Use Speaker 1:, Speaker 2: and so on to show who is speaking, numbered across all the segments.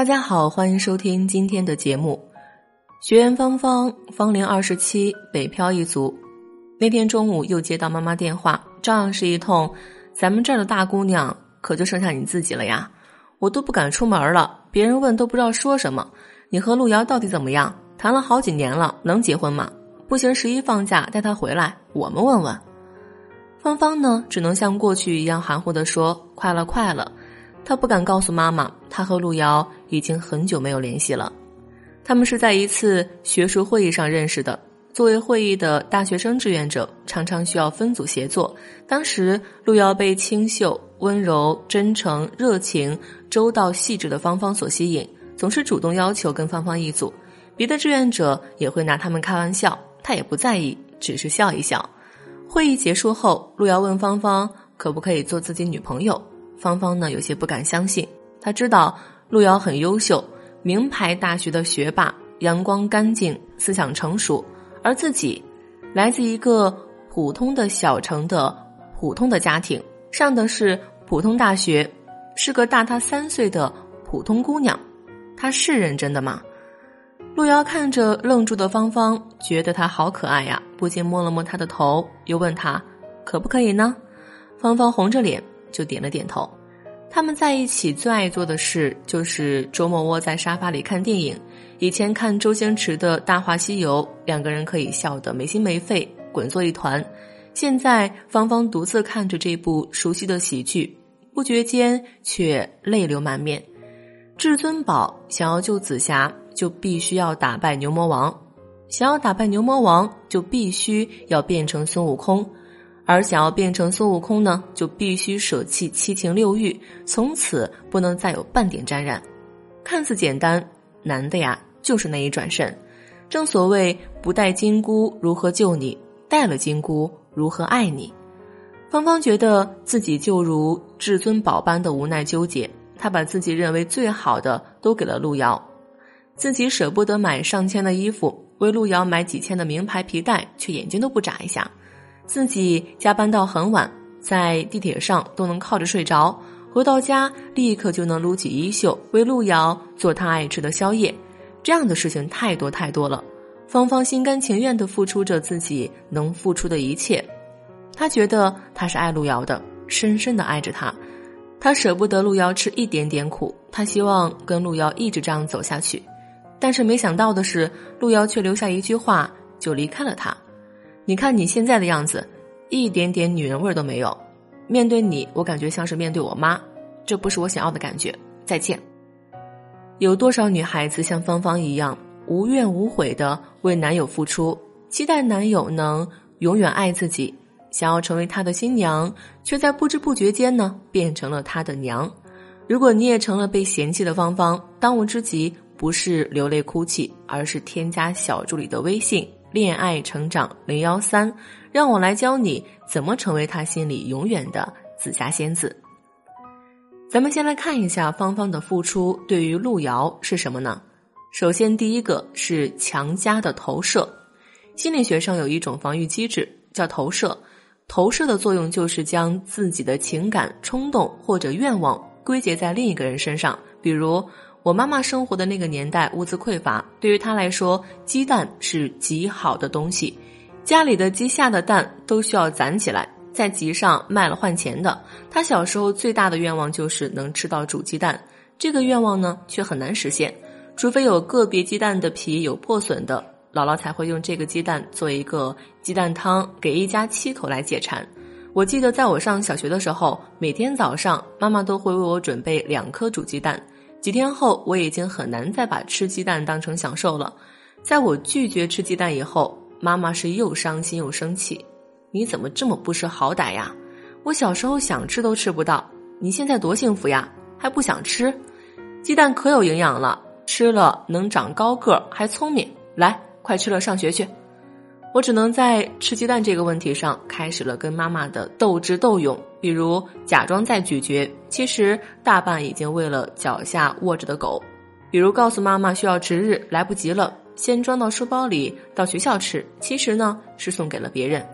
Speaker 1: 大家好，欢迎收听今天的节目。学员芳芳，芳龄二十七，北漂一族。那天中午又接到妈妈电话，照样是一通。咱们这儿的大姑娘可就剩下你自己了呀，我都不敢出门了，别人问都不知道说什么。你和陆瑶到底怎么样？谈了好几年了，能结婚吗？不行，十一放假带他回来，我们问问。芳芳呢，只能像过去一样含糊的说：“快了，快了。”她不敢告诉妈妈，他和陆遥已经很久没有联系了。他们是在一次学术会议上认识的。作为会议的大学生志愿者，常常需要分组协作。当时，陆遥被清秀、温柔、真诚、热情、周到、细致的芳芳所吸引，总是主动要求跟芳芳一组。别的志愿者也会拿他们开玩笑，他也不在意，只是笑一笑。会议结束后，陆遥问芳芳可不可以做自己女朋友。芳芳呢，有些不敢相信。他知道陆瑶很优秀，名牌大学的学霸，阳光干净，思想成熟，而自己来自一个普通的小城的普通的家庭，上的是普通大学，是个大她三岁的普通姑娘。她是认真的吗？陆瑶看着愣住的芳芳，觉得她好可爱呀，不禁摸了摸她的头，又问她可不可以呢？芳芳红着脸。就点了点头。他们在一起最爱做的事就是周末窝在沙发里看电影。以前看周星驰的《大话西游》，两个人可以笑得没心没肺，滚作一团。现在芳芳独自看着这部熟悉的喜剧，不觉间却泪流满面。至尊宝想要救紫霞，就必须要打败牛魔王；想要打败牛魔王，就必须要变成孙悟空。而想要变成孙悟空呢，就必须舍弃七情六欲，从此不能再有半点沾染。看似简单，难的呀，就是那一转身。正所谓不带金箍如何救你，带了金箍如何爱你。芳芳觉得自己就如至尊宝般的无奈纠结，她把自己认为最好的都给了路遥，自己舍不得买上千的衣服，为路遥买几千的名牌皮带，却眼睛都不眨一下。自己加班到很晚，在地铁上都能靠着睡着，回到家立刻就能撸起衣袖为路遥做他爱吃的宵夜，这样的事情太多太多了。芳芳心甘情愿的付出着自己能付出的一切，她觉得她是爱路遥的，深深的爱着他，她舍不得路遥吃一点点苦，她希望跟路遥一直这样走下去，但是没想到的是，路遥却留下一句话就离开了他。你看你现在的样子，一点点女人味都没有。面对你，我感觉像是面对我妈，这不是我想要的感觉。再见。有多少女孩子像芳芳一样无怨无悔的为男友付出，期待男友能永远爱自己，想要成为他的新娘，却在不知不觉间呢变成了他的娘。如果你也成了被嫌弃的芳芳，当务之急不是流泪哭泣，而是添加小助理的微信。恋爱成长零幺三，让我来教你怎么成为他心里永远的紫霞仙子。咱们先来看一下芳芳的付出对于路遥是什么呢？首先，第一个是强加的投射。心理学上有一种防御机制叫投射，投射的作用就是将自己的情感、冲动或者愿望归结在另一个人身上，比如。我妈妈生活的那个年代，物资匮乏，对于她来说，鸡蛋是极好的东西。家里的鸡下的蛋都需要攒起来，在集上卖了换钱的。她小时候最大的愿望就是能吃到煮鸡蛋，这个愿望呢却很难实现，除非有个别鸡蛋的皮有破损的，姥姥才会用这个鸡蛋做一个鸡蛋汤，给一家七口来解馋。我记得在我上小学的时候，每天早上妈妈都会为我准备两颗煮鸡蛋。几天后，我已经很难再把吃鸡蛋当成享受了。在我拒绝吃鸡蛋以后，妈妈是又伤心又生气。你怎么这么不识好歹呀？我小时候想吃都吃不到，你现在多幸福呀，还不想吃？鸡蛋可有营养了，吃了能长高个还聪明。来，快吃了上学去。我只能在吃鸡蛋这个问题上开始了跟妈妈的斗智斗勇，比如假装在咀嚼，其实大半已经喂了脚下卧着的狗；比如告诉妈妈需要值日来不及了，先装到书包里到学校吃，其实呢是送给了别人。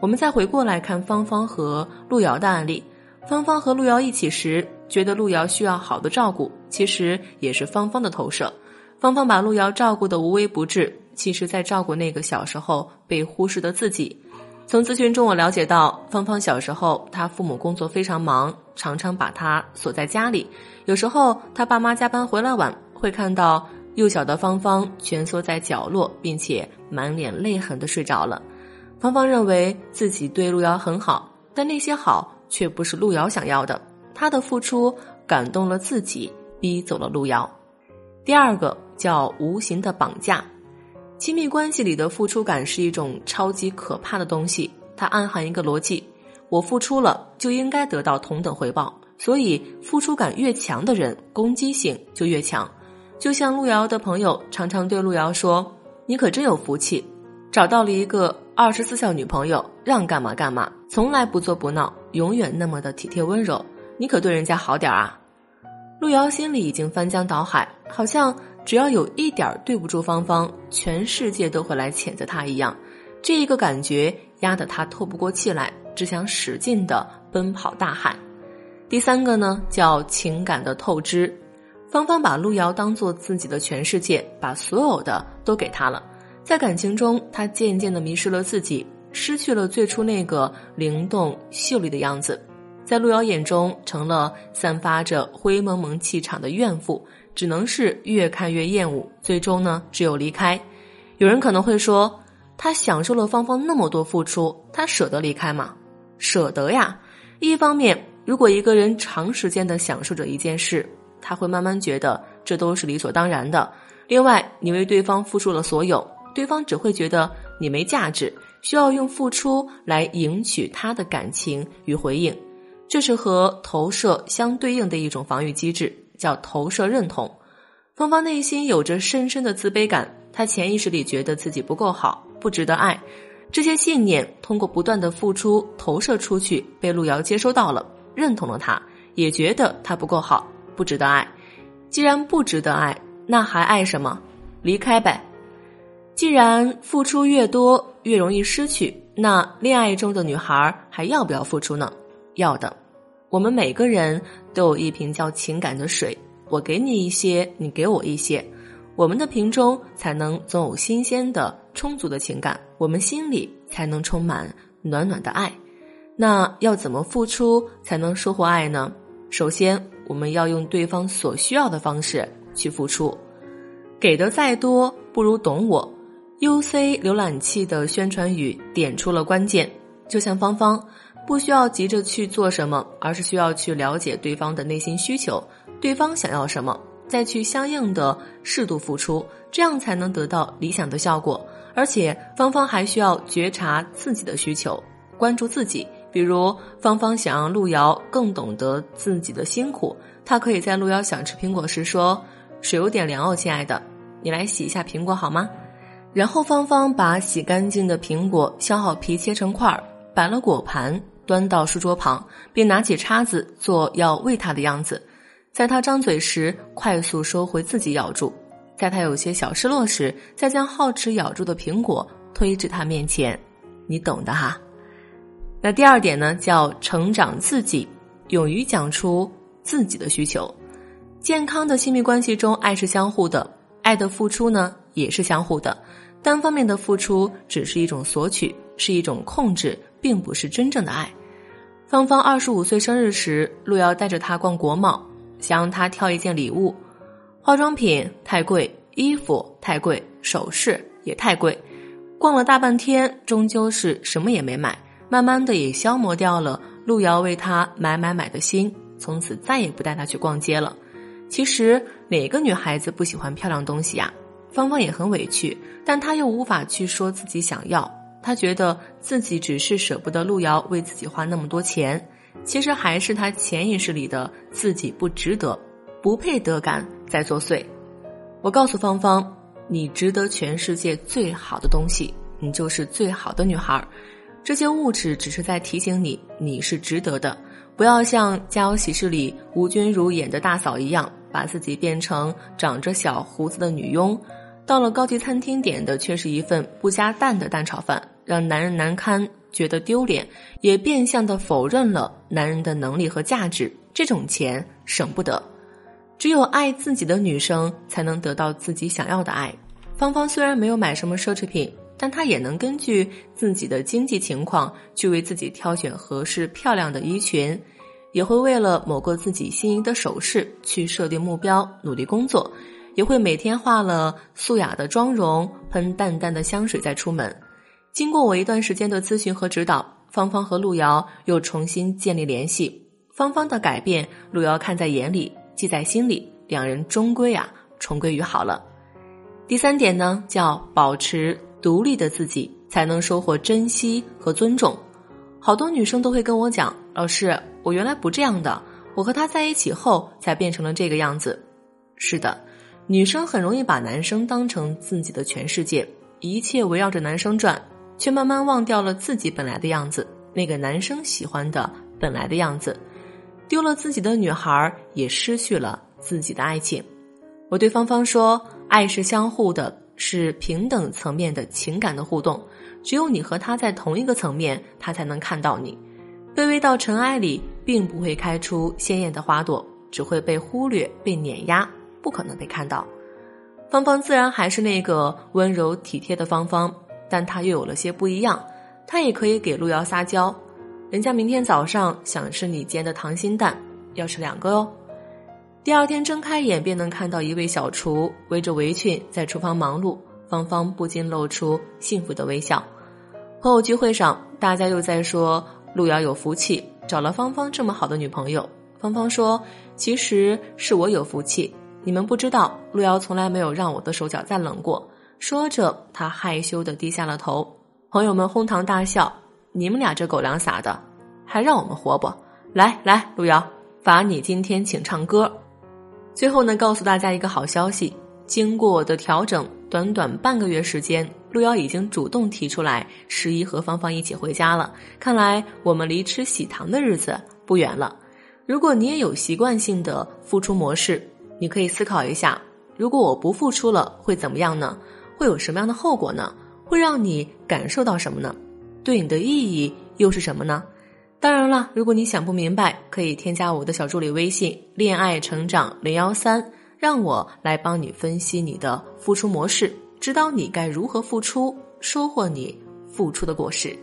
Speaker 1: 我们再回过来看芳芳和路遥的案例，芳芳和路遥一起时，觉得路遥需要好的照顾，其实也是芳芳的投射。芳芳把路遥照顾得无微不至，其实在照顾那个小时候被忽视的自己。从咨询中我了解到，芳芳小时候她父母工作非常忙，常常把她锁在家里。有时候她爸妈加班回来晚，会看到幼小的芳芳蜷缩在角落，并且满脸泪痕的睡着了。芳芳认为自己对路遥很好，但那些好却不是路遥想要的。她的付出感动了自己，逼走了路遥。第二个叫无形的绑架，亲密关系里的付出感是一种超级可怕的东西。它暗含一个逻辑：我付出了就应该得到同等回报，所以付出感越强的人，攻击性就越强。就像路遥的朋友常常对路遥说：“你可真有福气，找到了一个二十四孝女朋友，让干嘛干嘛，从来不作不闹，永远那么的体贴温柔。你可对人家好点啊！”路遥心里已经翻江倒海，好像只要有一点对不住芳芳，全世界都会来谴责他一样。这一个感觉压得他透不过气来，只想使劲的奔跑大喊。第三个呢，叫情感的透支。芳芳把路遥当做自己的全世界，把所有的都给他了。在感情中，他渐渐的迷失了自己，失去了最初那个灵动秀丽的样子。在路遥眼中，成了散发着灰蒙蒙气场的怨妇，只能是越看越厌恶。最终呢，只有离开。有人可能会说，他享受了芳芳那么多付出，他舍得离开吗？舍得呀。一方面，如果一个人长时间的享受着一件事，他会慢慢觉得这都是理所当然的。另外，你为对方付出了所有，对方只会觉得你没价值，需要用付出来赢取他的感情与回应。这是和投射相对应的一种防御机制，叫投射认同。芳芳内心有着深深的自卑感，她潜意识里觉得自己不够好，不值得爱。这些信念通过不断的付出投射出去，被路遥接收到了，认同了他，也觉得他不够好，不值得爱。既然不值得爱，那还爱什么？离开呗。既然付出越多越容易失去，那恋爱中的女孩还要不要付出呢？要的。我们每个人都有一瓶叫情感的水，我给你一些，你给我一些，我们的瓶中才能总有新鲜的、充足的情感，我们心里才能充满暖暖的爱。那要怎么付出才能收获爱呢？首先，我们要用对方所需要的方式去付出，给的再多不如懂我。UC 浏览器的宣传语点出了关键，就像芳芳。不需要急着去做什么，而是需要去了解对方的内心需求，对方想要什么，再去相应的适度付出，这样才能得到理想的效果。而且芳芳还需要觉察自己的需求，关注自己。比如芳芳想让路遥更懂得自己的辛苦，她可以在路遥想吃苹果时说：“水有点凉哦，亲爱的，你来洗一下苹果好吗？”然后芳芳把洗干净的苹果削好皮，切成块儿，摆了果盘。端到书桌旁，并拿起叉子做要喂它的样子。在他张嘴时，快速收回自己咬住；在他有些小失落时，再将好吃咬住的苹果推至他面前。你懂的哈。那第二点呢，叫成长自己，勇于讲出自己的需求。健康的亲密关系中，爱是相互的，爱的付出呢也是相互的。单方面的付出只是一种索取，是一种控制。并不是真正的爱。芳芳二十五岁生日时，路遥带着她逛国贸，想让她挑一件礼物。化妆品太贵，衣服太贵，首饰也太贵。逛了大半天，终究是什么也没买。慢慢的，也消磨掉了路遥为她买买买的心。从此再也不带她去逛街了。其实哪个女孩子不喜欢漂亮东西呀？芳芳也很委屈，但她又无法去说自己想要。他觉得自己只是舍不得路遥为自己花那么多钱，其实还是他潜意识里的自己不值得、不配得感在作祟。我告诉芳芳，你值得全世界最好的东西，你就是最好的女孩。这些物质只是在提醒你，你是值得的。不要像《家有喜事》里吴君如演的大嫂一样，把自己变成长着小胡子的女佣。到了高级餐厅，点的却是一份不加蛋的蛋炒饭，让男人难堪，觉得丢脸，也变相的否认了男人的能力和价值。这种钱省不得。只有爱自己的女生才能得到自己想要的爱。芳芳虽然没有买什么奢侈品，但她也能根据自己的经济情况去为自己挑选合适漂亮的衣裙，也会为了某个自己心仪的首饰去设定目标，努力工作，也会每天化了素雅的妆容，喷淡淡的香水再出门。经过我一段时间的咨询和指导，芳芳和路遥又重新建立联系。芳芳的改变，路遥看在眼里，记在心里，两人终归啊重归于好了。第三点呢，叫保持独立的自己，才能收获珍惜和尊重。好多女生都会跟我讲，老师，我原来不这样的，我和他在一起后才变成了这个样子。是的，女生很容易把男生当成自己的全世界，一切围绕着男生转。却慢慢忘掉了自己本来的样子，那个男生喜欢的本来的样子，丢了自己的女孩，也失去了自己的爱情。我对芳芳说：“爱是相互的，是平等层面的情感的互动。只有你和他在同一个层面，他才能看到你。卑微到尘埃里，并不会开出鲜艳的花朵，只会被忽略、被碾压，不可能被看到。”芳芳自然还是那个温柔体贴的芳芳。但他又有了些不一样，他也可以给路遥撒娇，人家明天早上想吃你煎的溏心蛋，要吃两个哦。第二天睁开眼便能看到一位小厨围着围裙在厨房忙碌，芳芳不禁露出幸福的微笑。朋友聚会上，大家又在说路遥有福气，找了芳芳这么好的女朋友。芳芳说：“其实是我有福气，你们不知道，路遥从来没有让我的手脚再冷过。”说着，他害羞的低下了头。朋友们哄堂大笑：“你们俩这狗粮撒的，还让我们活不？来来，路遥，罚你今天请唱歌。”最后呢，告诉大家一个好消息：经过我的调整，短短半个月时间，路遥已经主动提出来，十一和芳芳一起回家了。看来我们离吃喜糖的日子不远了。如果你也有习惯性的付出模式，你可以思考一下：如果我不付出了，会怎么样呢？会有什么样的后果呢？会让你感受到什么呢？对你的意义又是什么呢？当然了，如果你想不明白，可以添加我的小助理微信“恋爱成长零幺三”，让我来帮你分析你的付出模式，指导你该如何付出，收获你付出的果实。